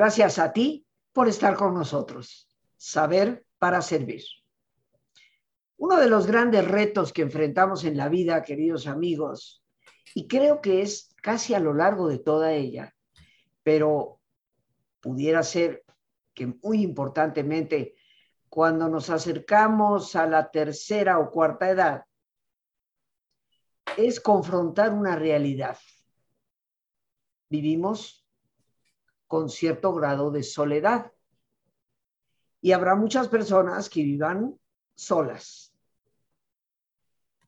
Gracias a ti por estar con nosotros. Saber para servir. Uno de los grandes retos que enfrentamos en la vida, queridos amigos, y creo que es casi a lo largo de toda ella, pero pudiera ser que muy importantemente, cuando nos acercamos a la tercera o cuarta edad, es confrontar una realidad. Vivimos con cierto grado de soledad y habrá muchas personas que vivan solas.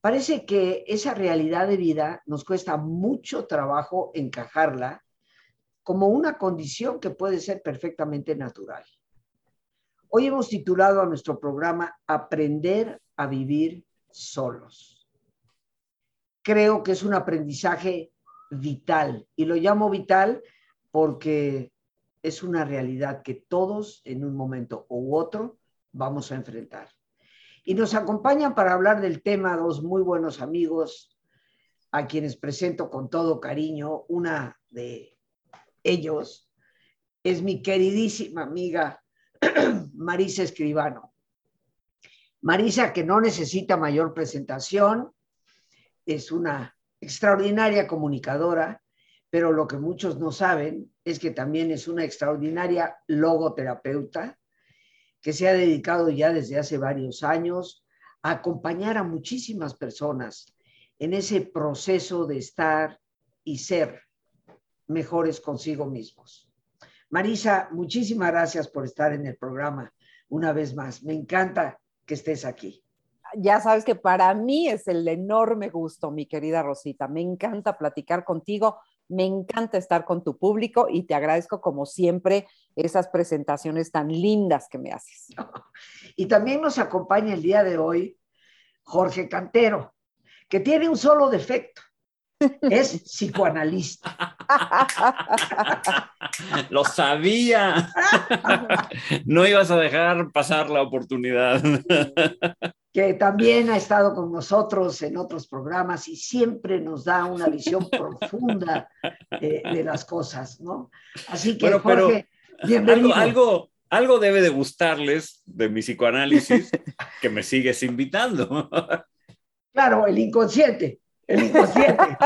Parece que esa realidad de vida nos cuesta mucho trabajo encajarla como una condición que puede ser perfectamente natural. Hoy hemos titulado a nuestro programa Aprender a vivir solos. Creo que es un aprendizaje vital y lo llamo vital porque es una realidad que todos en un momento u otro vamos a enfrentar. Y nos acompañan para hablar del tema dos muy buenos amigos a quienes presento con todo cariño. Una de ellos es mi queridísima amiga Marisa Escribano. Marisa, que no necesita mayor presentación, es una extraordinaria comunicadora, pero lo que muchos no saben es que también es una extraordinaria logoterapeuta que se ha dedicado ya desde hace varios años a acompañar a muchísimas personas en ese proceso de estar y ser mejores consigo mismos. Marisa, muchísimas gracias por estar en el programa una vez más. Me encanta que estés aquí. Ya sabes que para mí es el enorme gusto, mi querida Rosita. Me encanta platicar contigo, me encanta estar con tu público y te agradezco como siempre esas presentaciones tan lindas que me haces. Y también nos acompaña el día de hoy Jorge Cantero, que tiene un solo defecto es psicoanalista. Lo sabía. No ibas a dejar pasar la oportunidad. Que también ha estado con nosotros en otros programas y siempre nos da una visión profunda de, las cosas, ¿no? Así que, Jorge, bienvenido. Algo, algo debe de gustarles de mi psicoanálisis que me sigues invitando. Claro, el inconsciente el inconsciente.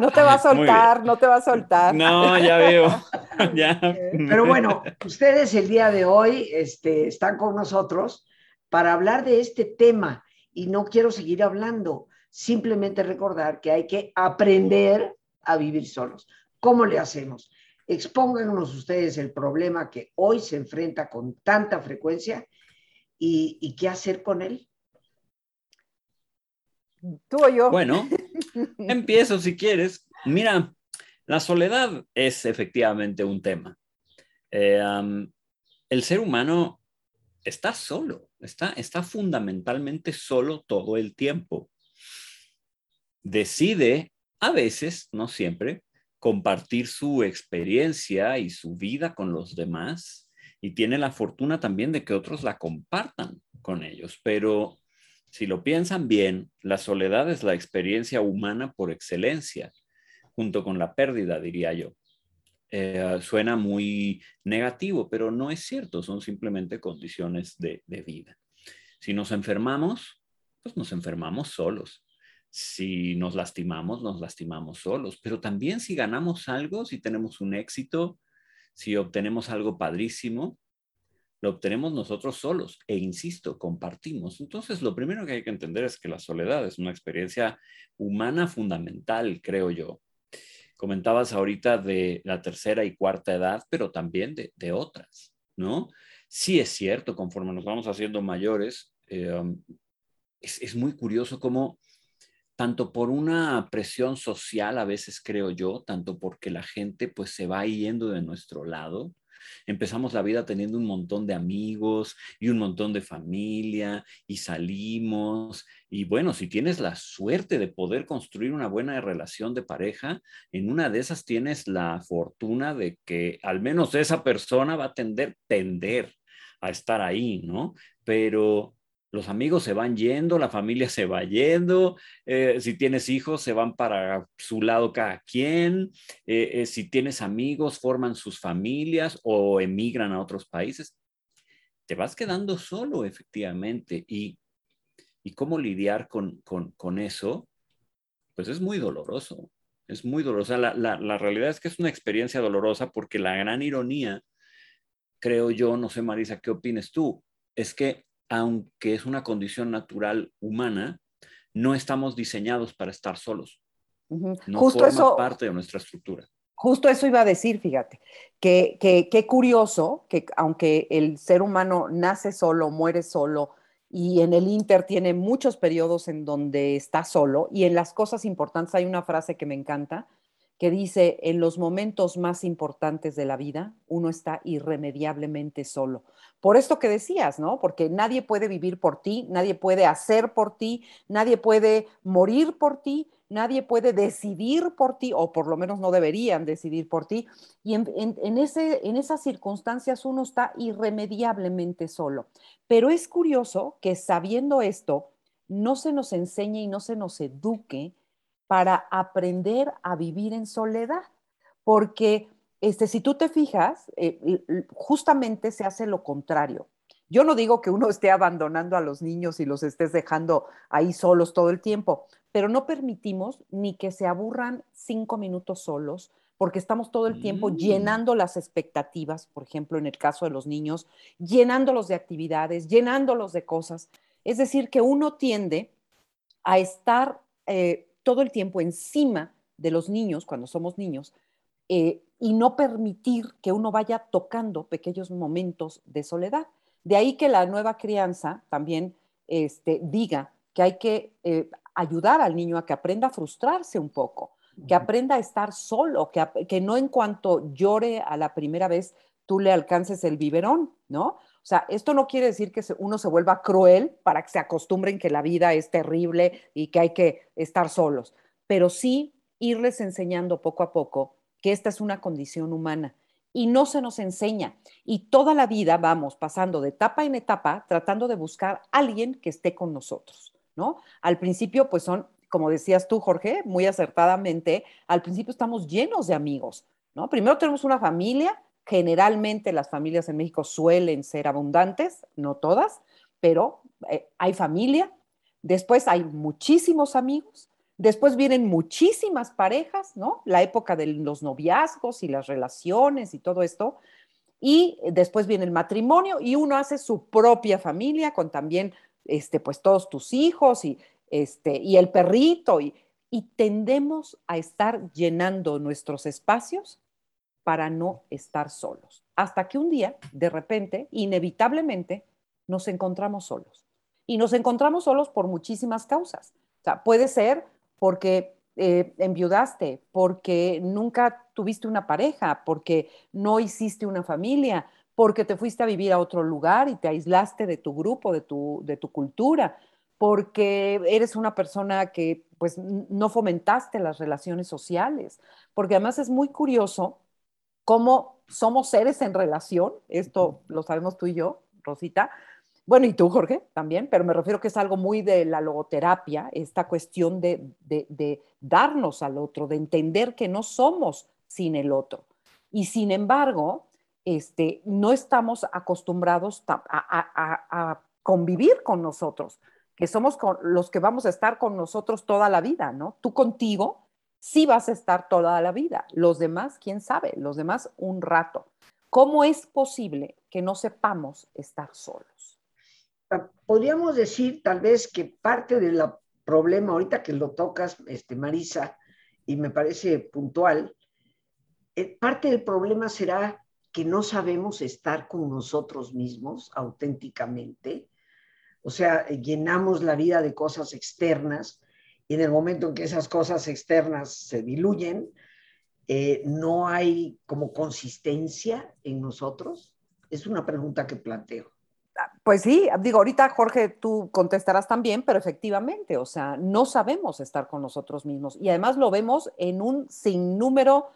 No te va a soltar, no te va a soltar. No, ya veo. Pero bueno, ustedes el día de hoy este, están con nosotros para hablar de este tema y no quiero seguir hablando, simplemente recordar que hay que aprender a vivir solos. ¿Cómo le hacemos? Expónganos ustedes el problema que hoy se enfrenta con tanta frecuencia y, y qué hacer con él. ¿Tú o yo? Bueno, empiezo si quieres. Mira, la soledad es efectivamente un tema. Eh, el ser humano está solo, está, está fundamentalmente solo todo el tiempo. Decide, a veces, no siempre, compartir su experiencia y su vida con los demás y tiene la fortuna también de que otros la compartan con ellos, pero si lo piensan bien, la soledad es la experiencia humana por excelencia, junto con la pérdida, diría yo. Eh, suena muy negativo, pero no es cierto, son simplemente condiciones de, de vida. Si nos enfermamos, pues nos enfermamos solos. Si nos lastimamos, nos lastimamos solos. Pero también si ganamos algo, si tenemos un éxito, si obtenemos algo padrísimo, lo obtenemos nosotros solos e insisto, compartimos. Entonces, lo primero que hay que entender es que la soledad es una experiencia humana fundamental, creo yo. Comentabas ahorita de la tercera y cuarta edad, pero también de, otras, ¿no? Sí es cierto, conforme nos vamos haciendo mayores, eh, um, es, es muy curioso cómo tanto por una presión social a veces creo yo, tanto porque la gente pues se va yendo de nuestro lado, Empezamos la vida teniendo un montón de amigos y un montón de familia y salimos. Y bueno, si tienes la suerte de poder construir una buena relación de pareja, en una de esas tienes la fortuna de que al menos esa persona va a tender, tender a estar ahí, ¿no? Pero los amigos se van yendo, la familia se va yendo, eh, si tienes hijos se van para su lado cada quien, eh, eh, si tienes amigos forman sus familias o emigran a otros países, te vas quedando solo efectivamente y, y cómo lidiar con, con, eso, pues es muy doloroso, es muy doloroso. La, la, la realidad es que es una experiencia dolorosa porque la gran ironía, creo yo, no sé Marisa, ¿qué opines tú? Es que aunque es una condición natural humana, no estamos diseñados para estar solos. No Justo forma eso, parte de nuestra estructura. Justo eso iba a decir, fíjate, que qué curioso que aunque el ser humano nace solo, muere solo, y en el Inter tiene muchos periodos en donde está solo, y en las cosas importantes hay una frase que me encanta, que dice, en los momentos más importantes de la vida, uno está irremediablemente solo. Por esto que decías, ¿no? Porque nadie puede vivir por ti, nadie puede hacer por ti, nadie puede morir por ti, nadie puede decidir por ti, o por lo menos no deberían decidir por ti. Y en, ese, en esas circunstancias uno está irremediablemente solo. Pero es curioso que sabiendo esto, no se nos enseñe y no se nos eduque para aprender a vivir en soledad, porque este, si tú te fijas, eh, justamente se hace lo contrario. Yo no digo que uno esté abandonando a los niños y los estés dejando ahí solos todo el tiempo, pero no permitimos ni que se aburran cinco minutos solos, porque estamos todo el tiempo mm. llenando las expectativas, por ejemplo, en el caso de los niños, llenándolos de actividades, llenándolos de cosas. Es decir, que uno tiende a estar eh, todo el tiempo encima de los niños cuando somos niños eh, y no permitir que uno vaya tocando pequeños momentos de soledad. De ahí que la nueva crianza también este, diga que hay que eh, ayudar al niño a que aprenda a frustrarse un poco, que aprenda a estar solo, que, que no en cuanto llore a la primera vez tú le alcances el biberón, ¿no? O sea, esto no quiere decir que uno se vuelva cruel para que se acostumbren que la vida es terrible y que hay que estar solos, pero sí irles enseñando poco a poco que esta es una condición humana y no se nos enseña. Y toda la vida vamos pasando de etapa en etapa tratando de buscar a alguien que esté con nosotros, ¿no? Al principio, pues son, como decías tú, Jorge, muy acertadamente, al principio estamos llenos de amigos, ¿no? Primero tenemos una familia Generalmente las familias en México suelen ser abundantes, no todas, pero eh, hay familia, después hay muchísimos amigos, después vienen muchísimas parejas, ¿no? La época de los noviazgos y las relaciones y todo esto, y después viene el matrimonio y uno hace su propia familia con también, este, pues todos tus hijos y, este, y el perrito y, y tendemos a estar llenando nuestros espacios para no estar solos. Hasta que un día, de repente, inevitablemente, nos encontramos solos. Y nos encontramos solos por muchísimas causas. O sea, puede ser porque eh, enviudaste, porque nunca tuviste una pareja, porque no hiciste una familia, porque te fuiste a vivir a otro lugar y te aislaste de tu grupo, de tu, de tu cultura, porque eres una persona que pues no fomentaste las relaciones sociales, porque además es muy curioso cómo somos seres en relación, esto lo sabemos tú y yo, Rosita, bueno, y tú, Jorge, también, pero me refiero que es algo muy de la logoterapia, esta cuestión de, darnos al otro, de entender que no somos sin el otro. Y sin embargo, este, no estamos acostumbrados a, a, convivir con nosotros, que somos los que vamos a estar con nosotros toda la vida, ¿no? Tú contigo sí vas a estar toda la vida. Los demás, quién sabe, los demás un rato. ¿Cómo es posible que no sepamos estar solos? Ah, podríamos decir tal vez que parte del problema, ahorita que lo tocas, este, Marisa, y me parece puntual, eh, parte del problema será que no sabemos estar con nosotros mismos auténticamente. O sea, llenamos la vida de cosas externas y en el momento en que esas cosas externas se diluyen, eh, no hay como consistencia en nosotros? Es una pregunta que planteo. Pues sí, digo, ahorita Jorge, tú contestarás también, pero efectivamente, o sea, no sabemos estar con nosotros mismos y además lo vemos en un sinnúmero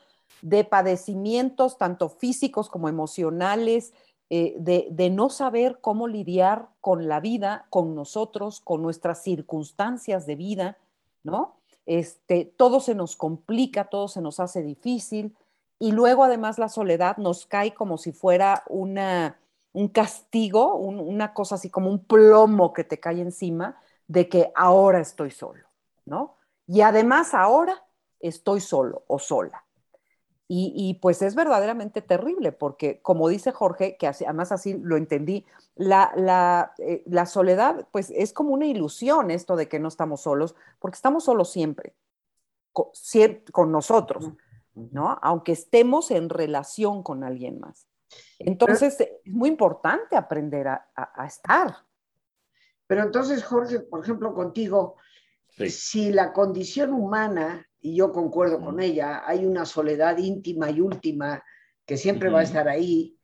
de padecimientos, tanto físicos como emocionales, eh, de, no saber cómo lidiar con la vida, con nosotros, con nuestras circunstancias de vida, ¿no? Este, todo se nos complica, todo se nos hace difícil y luego además la soledad nos cae como si fuera una, un castigo, una cosa así como un plomo que te cae encima de que ahora estoy solo, ¿no? Y además ahora estoy solo o sola. Y, pues es verdaderamente terrible porque, como dice Jorge, que además así lo entendí, la, eh, la, soledad pues es como una ilusión esto de que no estamos solos, porque estamos solos siempre, con, con nosotros, ¿no? Aunque estemos en relación con alguien más. Entonces es muy importante aprender a, a, estar. Pero entonces, Jorge, por ejemplo, contigo, si la condición humana y yo concuerdo con ella, hay una soledad íntima y última que siempre va a estar ahí,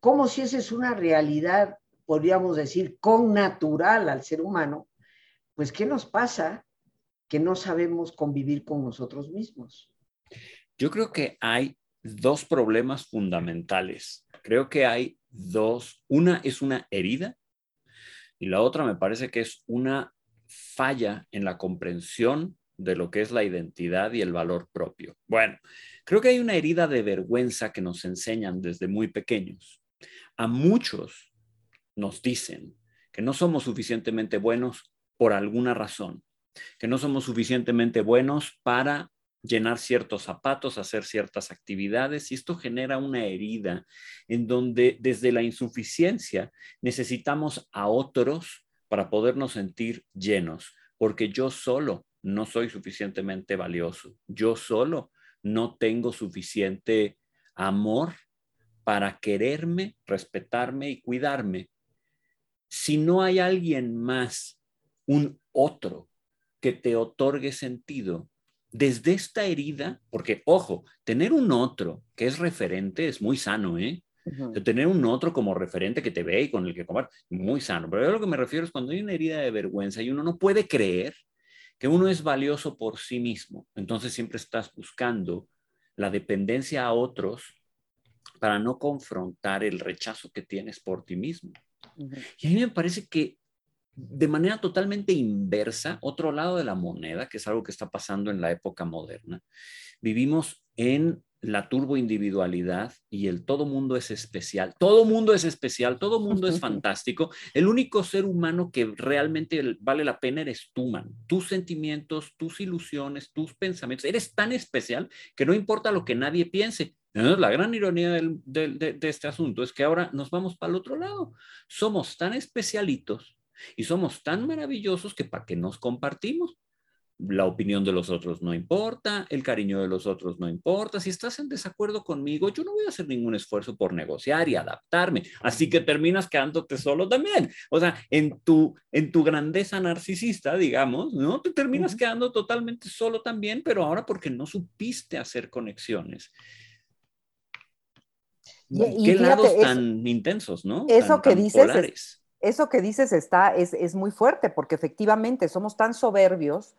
como si esa es una realidad, podríamos decir, con natural al ser humano, pues ¿qué nos pasa? Que no sabemos convivir con nosotros mismos. Yo creo que hay dos problemas fundamentales. Creo que hay dos. Una es una herida y la otra me parece que es una falla en la comprensión de lo que es la identidad y el valor propio. Bueno, creo que hay una herida de vergüenza que nos enseñan desde muy pequeños. A muchos nos dicen que no somos suficientemente buenos por alguna razón, que no somos suficientemente buenos para llenar ciertos zapatos, hacer ciertas actividades, y esto genera una herida en donde desde la insuficiencia necesitamos a otros para podernos sentir llenos, porque yo solo no soy suficientemente valioso. Yo solo no tengo suficiente amor para quererme, respetarme y cuidarme. Si no hay alguien más, un otro, que te otorgue sentido, desde esta herida, porque ojo, tener un otro que es referente es muy sano, ¿eh? tener un otro como referente que te ve y con el que comer, muy sano. Pero yo lo que me refiero es cuando hay una herida de vergüenza y uno no puede creer que uno es valioso por sí mismo. Entonces siempre estás buscando la dependencia a otros para no confrontar el rechazo que tienes por ti mismo. Y a mí me parece que de manera totalmente inversa, otro lado de la moneda, que es algo que está pasando en la época moderna, vivimos en la turbo individualidad y el todo mundo es especial. Todo mundo es especial, todo mundo es fantástico. El único ser humano que realmente vale la pena eres tú, man. Tus sentimientos, tus ilusiones, tus pensamientos. Eres tan especial que no importa lo que nadie piense. La gran ironía de, de este asunto es que ahora nos vamos para el otro lado. Somos tan especialitos y somos tan maravillosos que para qué nos compartimos la opinión de los otros no importa, el cariño de los otros no importa. Si estás en desacuerdo conmigo, yo no voy a hacer ningún esfuerzo por negociar y adaptarme. Así que terminas quedándote solo también. O sea, en tu, en tu grandeza narcisista, digamos, ¿no? Te terminas quedando totalmente solo también, pero ahora porque no supiste hacer conexiones. Qué lados tan intensos, ¿no? Eso que dices. eso que dices está, es, es muy fuerte, porque efectivamente somos tan soberbios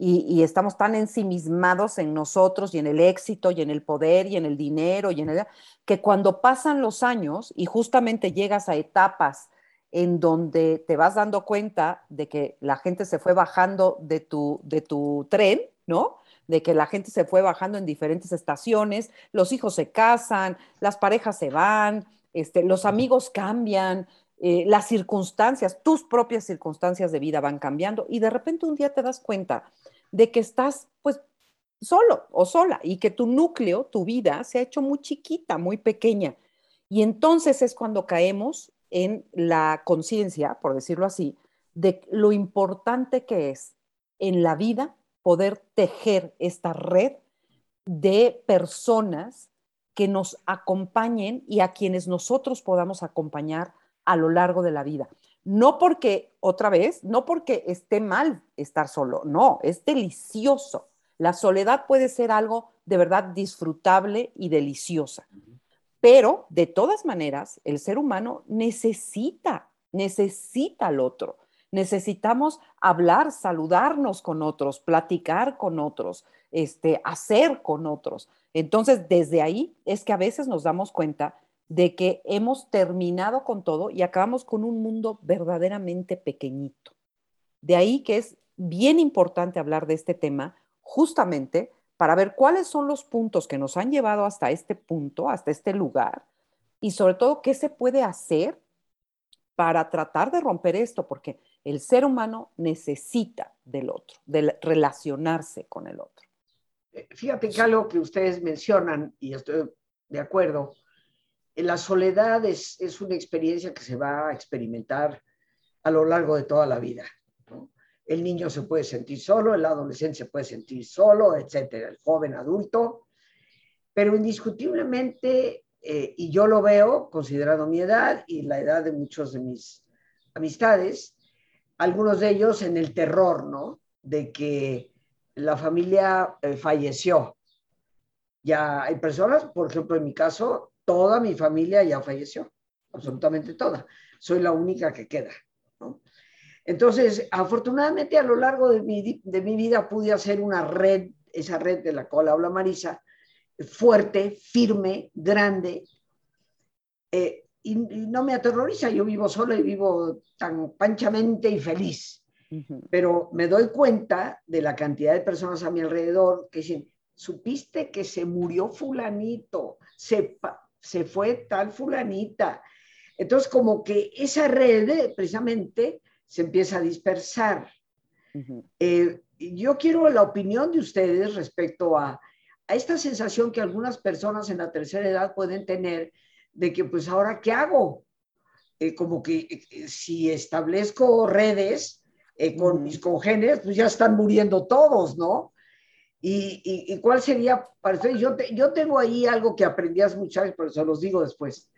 y, estamos tan ensimismados en nosotros y en el éxito y en el poder y en el dinero y en el, que cuando pasan los años y justamente llegas a etapas en donde te vas dando cuenta de que la gente se fue bajando de tu, de tu tren, ¿no? De que la gente se fue bajando en diferentes estaciones, los hijos se casan, las parejas se van, este, los amigos cambian, eh, las circunstancias, tus propias circunstancias de vida van cambiando y de repente un día te das cuenta de que estás pues solo o sola y que tu núcleo, tu vida se ha hecho muy chiquita, muy pequeña. Y entonces es cuando caemos en la conciencia, por decirlo así, de lo importante que es en la vida poder tejer esta red de personas que nos acompañen y a quienes nosotros podamos acompañar a lo largo de la vida. No porque, otra vez, no porque esté mal estar solo, no, es delicioso. La soledad puede ser algo de verdad disfrutable y deliciosa. Pero, de todas maneras, el ser humano necesita, necesita al otro. Necesitamos hablar, saludarnos con otros, platicar con otros, este, hacer con otros. Entonces, desde ahí es que a veces nos damos cuenta de que hemos terminado con todo y acabamos con un mundo verdaderamente pequeñito. De ahí que es bien importante hablar de este tema justamente para ver cuáles son los puntos que nos han llevado hasta este punto, hasta este lugar, y sobre todo qué se puede hacer para tratar de romper esto, porque el ser humano necesita del otro, de relacionarse con el otro. Eh, fíjate que algo que ustedes mencionan, y estoy de acuerdo, la soledad es, es una experiencia que se va a experimentar a lo largo de toda la vida. El niño se puede sentir solo, el adolescente se puede sentir solo, etcétera, el joven adulto, pero indiscutiblemente, eh, y yo lo veo considerando mi edad y la edad de muchos de mis amistades, algunos de ellos en el terror, ¿no? De que la familia eh, falleció. Ya hay personas, por ejemplo, en mi caso, toda mi familia ya falleció, absolutamente toda. Soy la única que queda. Entonces, afortunadamente a lo largo de mi, de mi vida pude hacer una red, esa red de la cual habla Marisa, fuerte, firme, grande, eh, y, no me aterroriza, yo vivo solo y vivo tan panchamente y feliz, pero me doy cuenta de la cantidad de personas a mi alrededor que dicen, supiste que se murió fulanito, se, se fue tal fulanita. Entonces, como que esa red precisamente se empieza a dispersar. Eh, yo quiero la opinión de ustedes respecto a, a, esta sensación que algunas personas en la tercera edad pueden tener de que, pues, ahora, ¿qué hago? Eh, como que eh, si establezco redes con mis congéneres, pues ya están muriendo todos, ¿no? ¿Y, y, cuál sería para ustedes? Yo, yo tengo ahí algo que aprendí hace muchos años, pero se los digo después.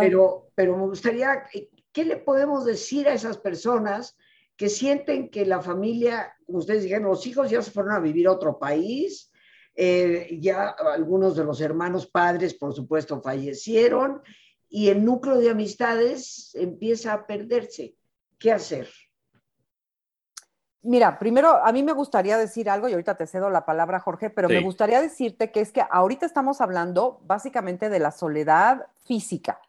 Pero, pero me gustaría ¿Qué le podemos decir a esas personas que sienten que la familia, como ustedes dijeron, los hijos ya se fueron a vivir a otro país, eh, ya algunos de los hermanos padres, por supuesto, fallecieron y el núcleo de amistades empieza a perderse? ¿Qué hacer? Mira, primero a mí me gustaría decir algo y ahorita te cedo la palabra, Jorge, pero me gustaría decirte que es que ahorita estamos hablando básicamente de la soledad física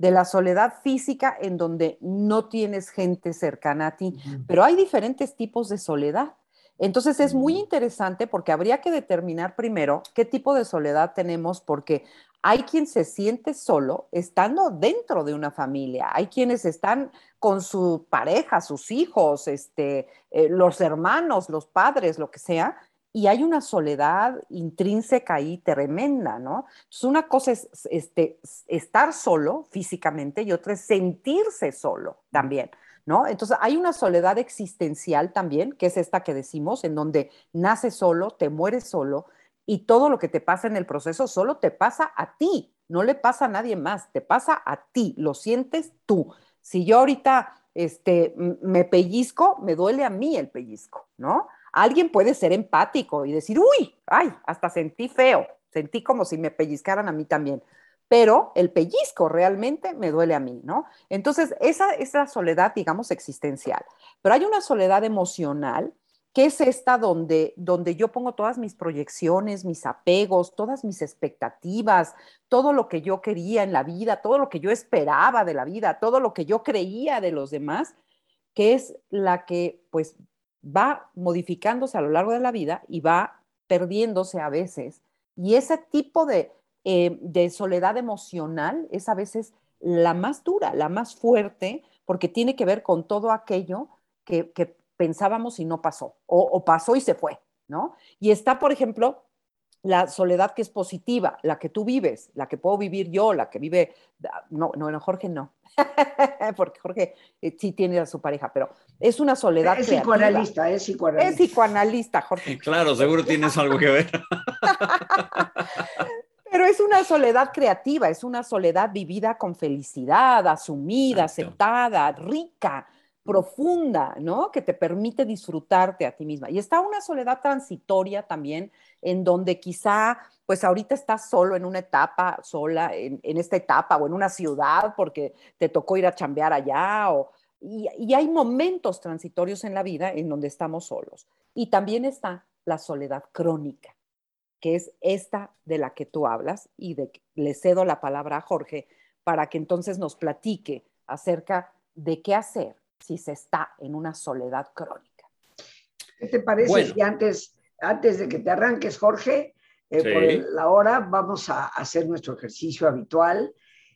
de la soledad física en donde no tienes gente cercana a ti, pero hay diferentes tipos de soledad. Entonces es muy interesante porque habría que determinar primero qué tipo de soledad tenemos porque hay quien se siente solo estando dentro de una familia, hay quienes están con su pareja, sus hijos, este, eh, los hermanos, los padres, lo que sea, y hay una soledad intrínseca ahí tremenda, ¿no? Entonces, una cosa es este, estar solo físicamente y otra es sentirse solo también, ¿no? Entonces, hay una soledad existencial también, que es esta que decimos, en donde naces solo, te mueres solo y todo lo que te pasa en el proceso solo te pasa a ti, no le pasa a nadie más, te pasa a ti, lo sientes tú. Si yo ahorita este, me pellizco, me duele a mí el pellizco, ¿no? Alguien puede ser empático y decir, uy, ay, hasta sentí feo, sentí como si me pellizcaran a mí también, pero el pellizco realmente me duele a mí, ¿no? Entonces, esa es la soledad, digamos, existencial, pero hay una soledad emocional que es esta donde, donde yo pongo todas mis proyecciones, mis apegos, todas mis expectativas, todo lo que yo quería en la vida, todo lo que yo esperaba de la vida, todo lo que yo creía de los demás, que es la que pues va modificándose a lo largo de la vida y va perdiéndose a veces. Y ese tipo de, eh, de soledad emocional es a veces la más dura, la más fuerte, porque tiene que ver con todo aquello que, pensábamos y no pasó, o, o, pasó y se fue, ¿no? Y está, por ejemplo, la soledad que es positiva, la que tú vives, la que puedo vivir yo, la que vive, no, no, Jorge no, porque Jorge eh, sí tiene a su pareja, pero es una soledad. Es psicoanalista, es psicoanalista. Es psicoanalista, Jorge. Claro, seguro tienes algo que ver. pero es una soledad creativa, es una soledad vivida con felicidad, asumida, aceptada, rica profunda, ¿no? Que te permite disfrutarte a ti misma. Y está una soledad transitoria también, en donde quizá, pues ahorita estás solo en una etapa, sola en, esta etapa o en una ciudad porque te tocó ir a chambear allá o, y, hay momentos transitorios en la vida en donde estamos solos. Y también está la soledad crónica, que es esta de la que tú hablas y de le cedo la palabra a Jorge para que entonces nos platique acerca de qué hacer si se está en una soledad crónica. ¿Qué te parece si antes, antes de que te arranques, Jorge, eh, por la hora vamos a hacer nuestro ejercicio habitual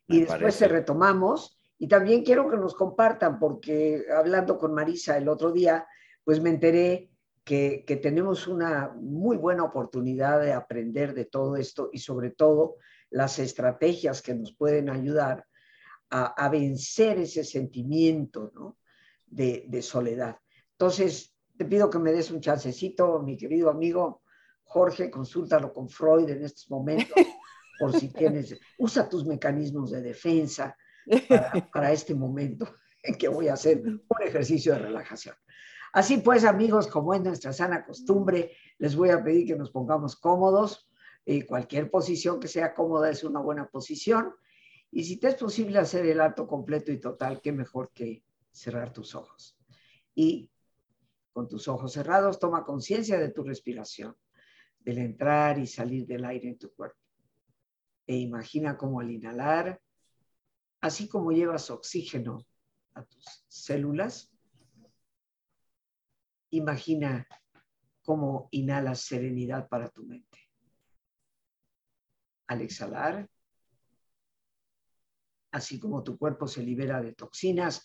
y después te retomamos? Y también quiero que nos compartan, porque hablando con Marisa el otro día, pues me enteré que, que, tenemos una muy buena oportunidad de aprender de todo esto y sobre todo las estrategias que nos pueden ayudar a, a vencer ese sentimiento ¿no? De, de, soledad. Entonces, te pido que me des un chancecito, mi querido amigo Jorge, consúltalo con Freud en estos momentos, por si tienes, usa tus mecanismos de defensa para, para este momento en que voy a hacer un ejercicio de relajación. Así pues, amigos, como es nuestra sana costumbre, les voy a pedir que nos pongamos cómodos. y cualquier posición que sea cómoda es una buena posición. Y si te es posible hacer el alto completo y total, qué mejor que cerrar tus ojos. Y con tus ojos cerrados, toma conciencia de tu respiración, del entrar y salir del aire en tu cuerpo. E imagina cómo al inhalar, así como llevas oxígeno a tus células, Imagina cómo inhalas serenidad para tu mente. Al exhalar, así como tu cuerpo se libera de toxinas,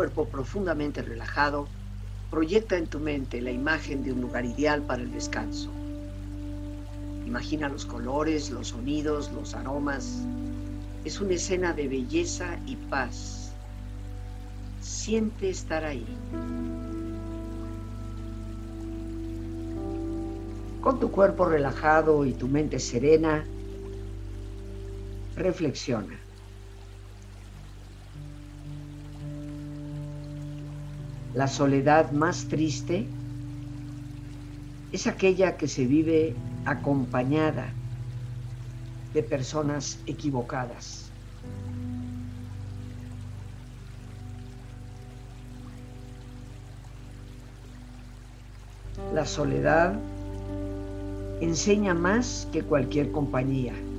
Cuerpo profundamente relajado, proyecta en tu mente la imagen de un lugar ideal para el descanso. Imagina los colores, los sonidos, los aromas. Es una escena de belleza y paz. Siente estar ahí. Con tu cuerpo relajado y tu mente serena, reflexiona. La soledad más triste es aquella que se vive acompañada de personas equivocadas. La soledad enseña más que cualquier compañía.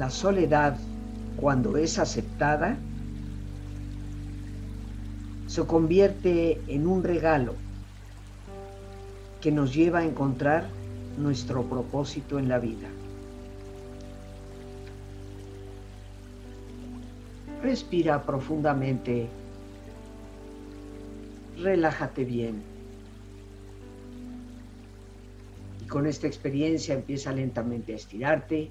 La soledad, cuando es aceptada, se convierte en un regalo que nos lleva a encontrar nuestro propósito en la vida. Respira profundamente. Relájate bien. Y con esta experiencia empieza lentamente a estirarte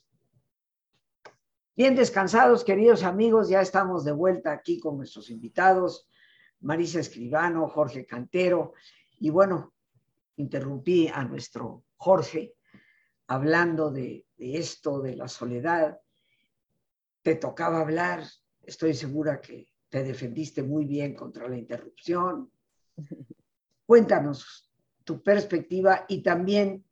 Bien descansados, queridos amigos, ya estamos de vuelta aquí con nuestros invitados, Marisa Escribano, Jorge Cantero, y bueno, interrumpí a nuestro Jorge hablando de, esto, de la soledad. Te tocaba hablar, estoy segura que te defendiste muy bien contra la interrupción. Cuéntanos tu perspectiva y también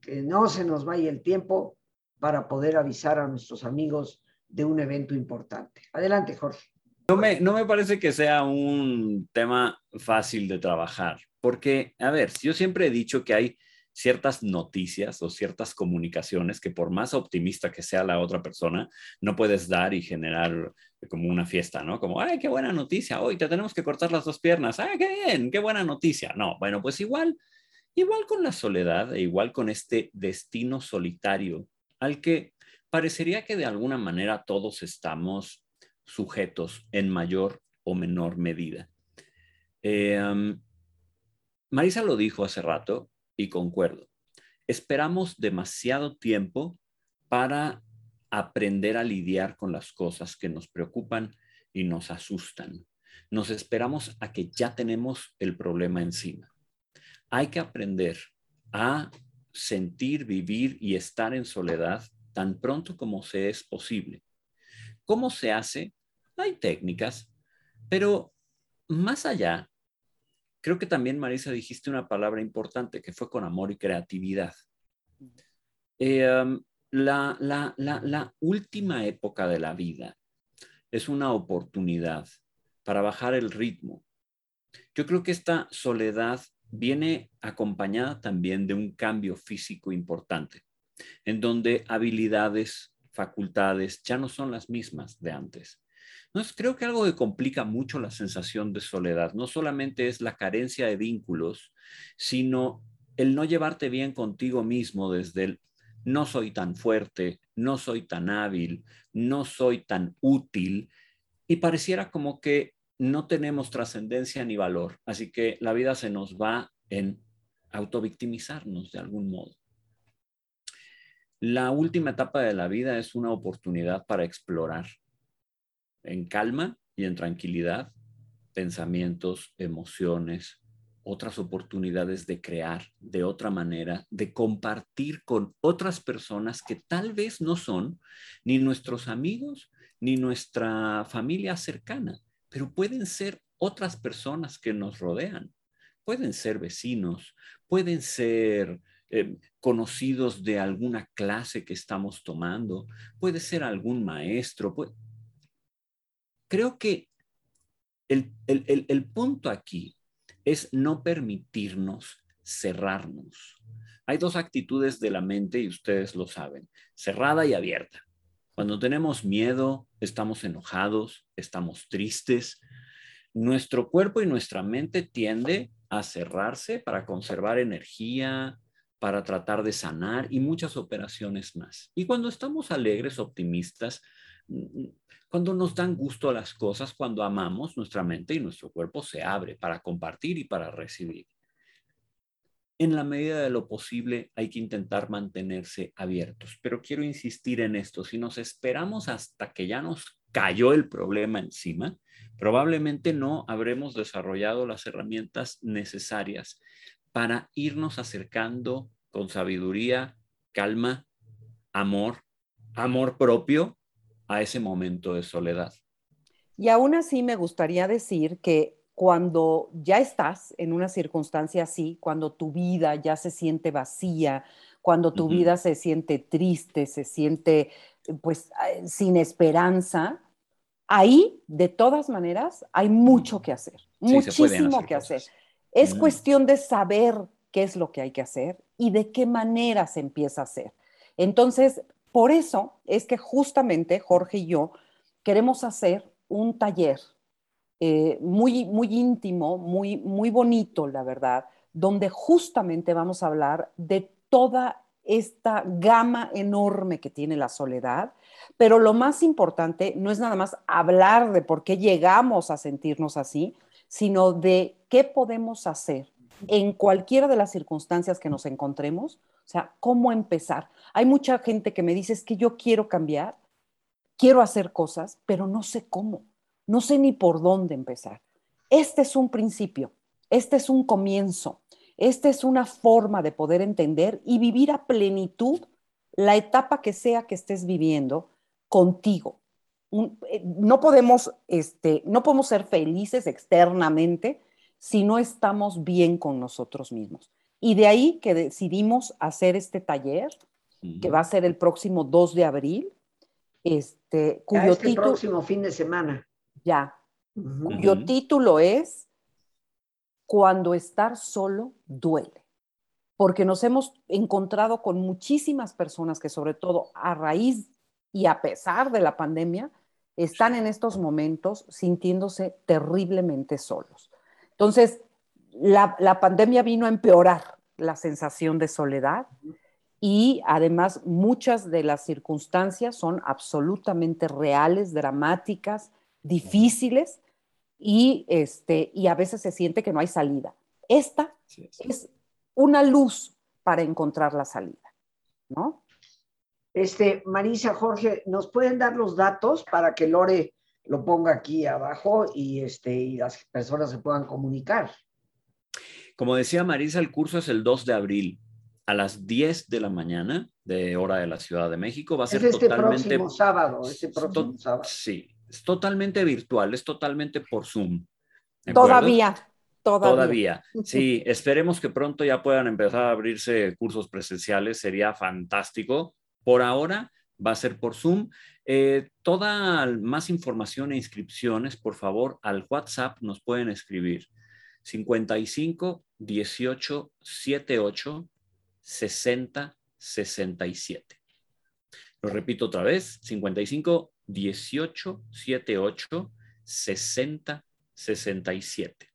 que no se nos vaya el tiempo para poder avisar a nuestros amigos de un evento importante. Adelante, Jorge. No me, no me parece que sea un tema fácil de trabajar, porque, a ver, yo siempre he dicho que hay ciertas noticias o ciertas comunicaciones que por más optimista que sea la otra persona, no puedes dar y generar como una fiesta, ¿no? Como, ay, qué buena noticia, hoy te tenemos que cortar las dos piernas, ay, qué bien, qué buena noticia. No, bueno, pues igual, igual con la soledad e igual con este destino solitario al que parecería que de alguna manera todos estamos sujetos en mayor o menor medida. Eh, Marisa lo dijo hace rato y concuerdo. Esperamos demasiado tiempo para aprender a lidiar con las cosas que nos preocupan y nos asustan. Nos esperamos a que ya tenemos el problema encima. Hay que aprender a sentir, vivir y estar en soledad tan pronto como se es posible. ¿Cómo se hace? Hay técnicas, Pero más allá, creo que también, Marisa, dijiste una palabra importante que fue con amor y creatividad. Eh, um, la, la última época de la vida es una oportunidad para bajar el ritmo. Yo creo que esta soledad viene acompañada también de un cambio físico importante, en donde habilidades, facultades ya no son las mismas de antes. Entonces, creo que algo que complica mucho la sensación de soledad no solamente es la carencia de vínculos, sino el no llevarte bien contigo mismo desde el no soy tan fuerte, no soy tan hábil, no soy tan útil, y pareciera como que no tenemos trascendencia ni valor, así que la vida se nos va en autovictimizarnos de algún modo. La última etapa de la vida es una oportunidad para explorar en calma y en tranquilidad pensamientos, emociones, otras oportunidades de crear de otra manera, de compartir con otras personas que tal vez no son ni nuestros amigos ni nuestra familia cercana, pero pueden ser otras personas que nos rodean. Pueden ser vecinos, pueden ser eh, conocidos de alguna clase que estamos tomando, puede ser algún maestro. Creo que el, el punto aquí es no permitirnos cerrarnos. Hay dos actitudes de la mente y ustedes lo saben, cerrada y abierta. Cuando tenemos miedo, estamos enojados, estamos tristes, nuestro cuerpo y nuestra mente tiende a cerrarse para conservar energía, para tratar de sanar y muchas operaciones más. Y cuando estamos alegres, optimistas, cuando nos dan gusto a las cosas, cuando amamos, nuestra mente y nuestro cuerpo se abre para compartir y para recibir. En la medida de lo posible hay que intentar mantenerse abiertos, pero quiero insistir en esto, si nos esperamos hasta que ya nos cayó el problema encima, probablemente no habremos desarrollado las herramientas necesarias para irnos acercando con sabiduría, calma, amor, amor propio a ese momento de soledad. Y aún así me gustaría decir que cuando ya estás en una circunstancia así, cuando tu vida ya se siente vacía, cuando tu vida se siente triste, se siente pues eh, sin esperanza, ahí de todas maneras hay mucho que hacer, muchísimo que hacer. Es cuestión de saber qué es lo que hay que hacer y de qué manera se empieza a hacer. Entonces, por eso es que justamente Jorge y yo queremos hacer un taller eh, muy, muy íntimo, muy, muy bonito, la verdad, donde justamente vamos a hablar de toda esta gama enorme que tiene la soledad, pero lo más importante no es nada más hablar de por qué llegamos a sentirnos así, sino de qué podemos hacer en cualquiera de las circunstancias que nos encontremos o sea, ¿cómo empezar? Hay mucha gente que me dice, es que yo quiero cambiar, quiero hacer cosas, pero no sé cómo, no sé ni por dónde empezar. Este es un principio, este es un comienzo, esta es una forma de poder entender y vivir a plenitud la etapa que sea que estés viviendo contigo. Eh, no, podemos, este, no podemos ser felices externamente si no estamos bien con nosotros mismos. Y de ahí que decidimos hacer este taller, que va a ser el próximo 2 de abril, este, cuyo este título... próximo fin de semana. Ya, cuyo título es Cuando estar solo duele. Porque nos hemos encontrado con muchísimas personas que sobre todo a raíz y a pesar de la pandemia, están en estos momentos sintiéndose terriblemente solos. Entonces, la, pandemia vino a empeorar la sensación de soledad y además muchas de las circunstancias son absolutamente reales, dramáticas, difíciles y, este, y a veces se siente que no hay salida. Esta es una luz para encontrar la salida, ¿no? Este, Marisa, Jorge, ¿nos pueden dar los datos para que Lore lo ponga aquí abajo y, este, y las personas se puedan comunicar? Como decía Marisa, el curso es el 2 de abril a las 10 de la mañana de hora de la Ciudad de México. Va a ser este totalmente... próximo sábado, este próximo sábado. Sí, Es totalmente virtual, es totalmente por Zoom. Todavía, todavía. Todavía. Sí, esperemos que pronto ya puedan empezar a abrirse cursos presenciales, sería fantástico. Por ahora va a ser por Zoom. Eh, toda más información e inscripciones, por favor, al WhatsApp nos pueden escribir 55 18 78 60 67. Lo repito otra vez, 55 18 78 60 67.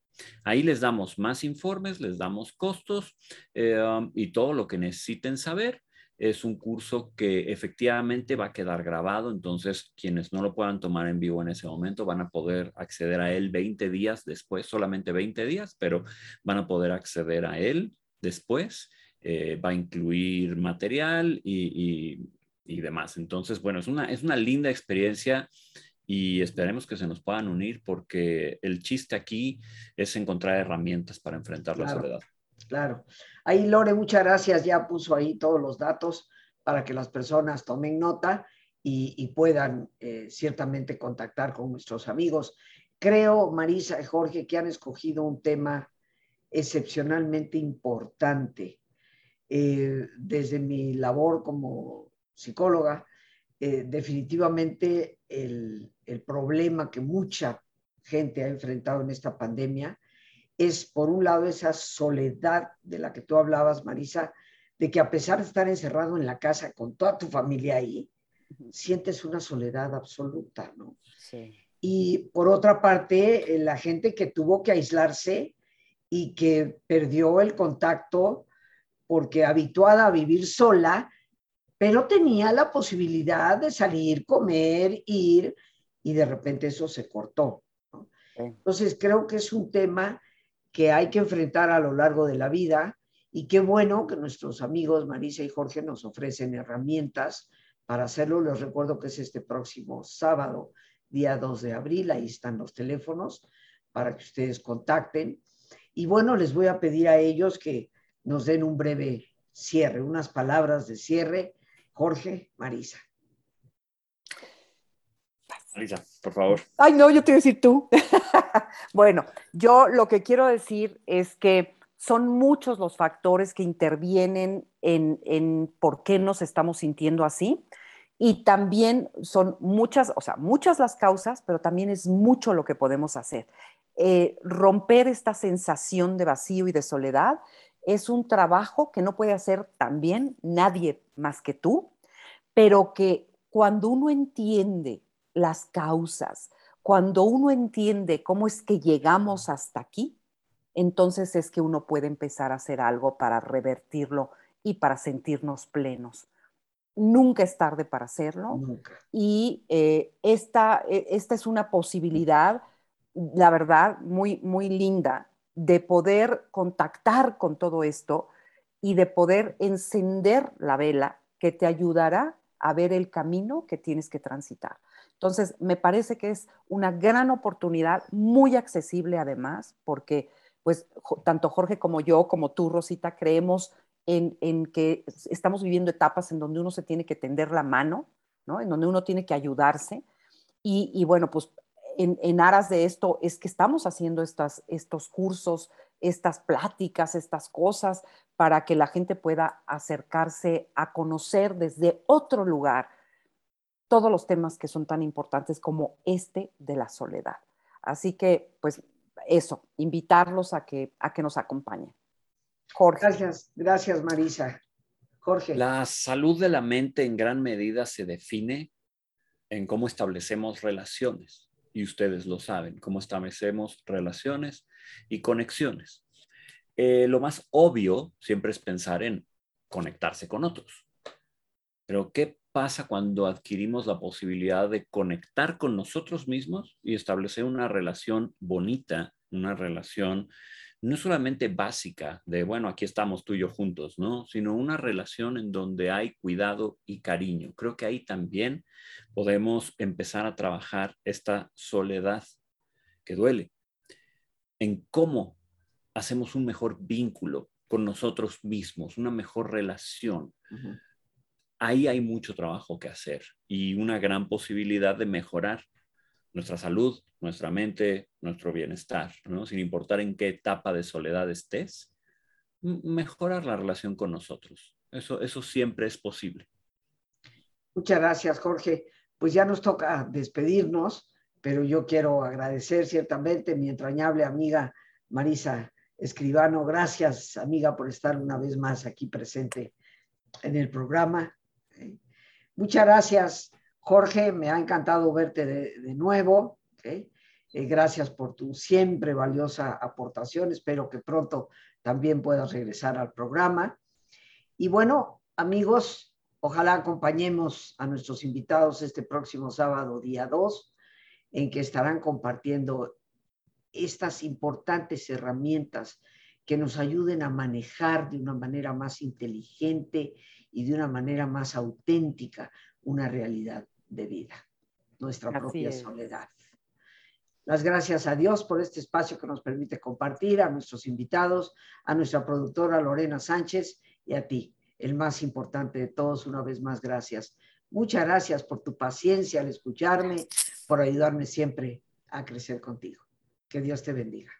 Ahí les damos más informes, les damos costos eh, y todo lo que necesiten saber. Es un curso que efectivamente va a quedar grabado, entonces quienes no lo puedan tomar en vivo en ese momento van a poder acceder a él 20 días después, solamente 20 días, pero van a poder acceder a él después. Eh, va a incluir material y, y, demás. Entonces, bueno, es una, es una linda experiencia y esperemos que se nos puedan unir porque el chiste aquí es encontrar herramientas para enfrentar la soledad. Claro. Ahí Lore, muchas gracias. Ya puso ahí todos los datos para que las personas tomen nota y, puedan eh, ciertamente contactar con nuestros amigos. Creo, Marisa y Jorge, que han escogido un tema excepcionalmente importante. Eh, desde mi labor como psicóloga, eh, definitivamente el, el problema que mucha gente ha enfrentado en esta pandemia es, por un lado, esa soledad de la que tú hablabas, Marisa, de que a pesar de estar encerrado en la casa con toda tu familia ahí, sientes una soledad absoluta, ¿no? Sí. Y por otra parte, eh, la gente que tuvo que aislarse y que perdió el contacto porque habituada a vivir sola, pero tenía la posibilidad de salir, comer, ir, y de repente eso se cortó. Entonces creo que es un tema que hay que enfrentar a lo largo de la vida y qué bueno que nuestros amigos Marisa y Jorge nos ofrecen herramientas para hacerlo. Les recuerdo que es este próximo sábado, día 2 de abril, ahí están los teléfonos para que ustedes contacten. Y bueno, les voy a pedir a ellos que nos den un breve cierre, unas palabras de cierre. Jorge, Marisa. Marisa, por favor. Ay, no, yo te voy a decir tú. bueno, yo lo que quiero decir es que son muchos los factores que intervienen en, por qué nos estamos sintiendo así. Y también son muchas, o sea, muchas las causas, pero también es mucho lo que podemos hacer. Eh, romper esta sensación de vacío y de soledad es un trabajo que no puede hacer también nadie más que tú, pero que cuando uno entiende las causas, cuando uno entiende cómo es que llegamos hasta aquí, entonces es que uno puede empezar a hacer algo para revertirlo y para sentirnos plenos. Nunca es tarde para hacerlo. Y eh, esta, e, esta es una posibilidad, la verdad, muy, muy linda de poder contactar con todo esto y de poder encender la vela que te ayudará a ver el camino que tienes que transitar. Entonces, me parece que es una gran oportunidad, muy accesible además, porque pues tanto Jorge como yo, como tú, Rosita, creemos en, que estamos viviendo etapas en donde uno se tiene que tender la mano, ¿no? En donde uno tiene que ayudarse. Y, bueno, pues en, aras de esto es que estamos haciendo estas, estos cursos, estas pláticas, estas cosas, para que la gente pueda acercarse a conocer desde otro lugar todos los temas que son tan importantes como este de la soledad. Así que, pues eso, invitarlos a que, a que nos acompañen. Jorge. Gracias, gracias Marisa. Jorge. La salud de la mente en gran medida se define en cómo establecemos relaciones. Y ustedes lo saben, cómo establecemos relaciones y conexiones. Eh, lo más obvio siempre es pensar en conectarse con otros. Pero ¿qué pasa cuando adquirimos la posibilidad de conectar con nosotros mismos y establecer una relación bonita, una relación no solamente básica de, bueno, aquí estamos tú y yo juntos, ¿no? Sino una relación en donde hay cuidado y cariño. Creo que ahí también podemos empezar a trabajar esta soledad que duele, en cómo hacemos un mejor vínculo con nosotros mismos, una mejor relación ahí hay mucho trabajo que hacer y una gran posibilidad de mejorar nuestra salud, nuestra mente, nuestro bienestar. Sin importar en qué etapa de soledad estés, mejorar la relación con nosotros. Eso, eso siempre es posible. Muchas gracias, Jorge. Pues ya nos toca despedirnos, pero yo quiero agradecer ciertamente mi entrañable amiga Marisa Escribano. Gracias, amiga, por estar una vez más aquí presente en el programa. Muchas gracias, Jorge. Me ha encantado verte de, nuevo. Eh, gracias por tu siempre valiosa aportación. Espero que pronto también puedas regresar al programa. Y bueno, amigos, ojalá acompañemos a nuestros invitados este próximo sábado, día 2, en que estarán compartiendo estas importantes herramientas que nos ayuden a manejar de una manera más inteligente y de una manera más auténtica una realidad de vida, nuestra propia soledad. Las gracias a Dios por este espacio que nos permite compartir, a nuestros invitados, a nuestra productora Lorena Sánchez y a ti, el más importante de todos, una vez más, gracias. Muchas gracias por tu paciencia al escucharme, por ayudarme siempre a crecer contigo. Que Dios te bendiga.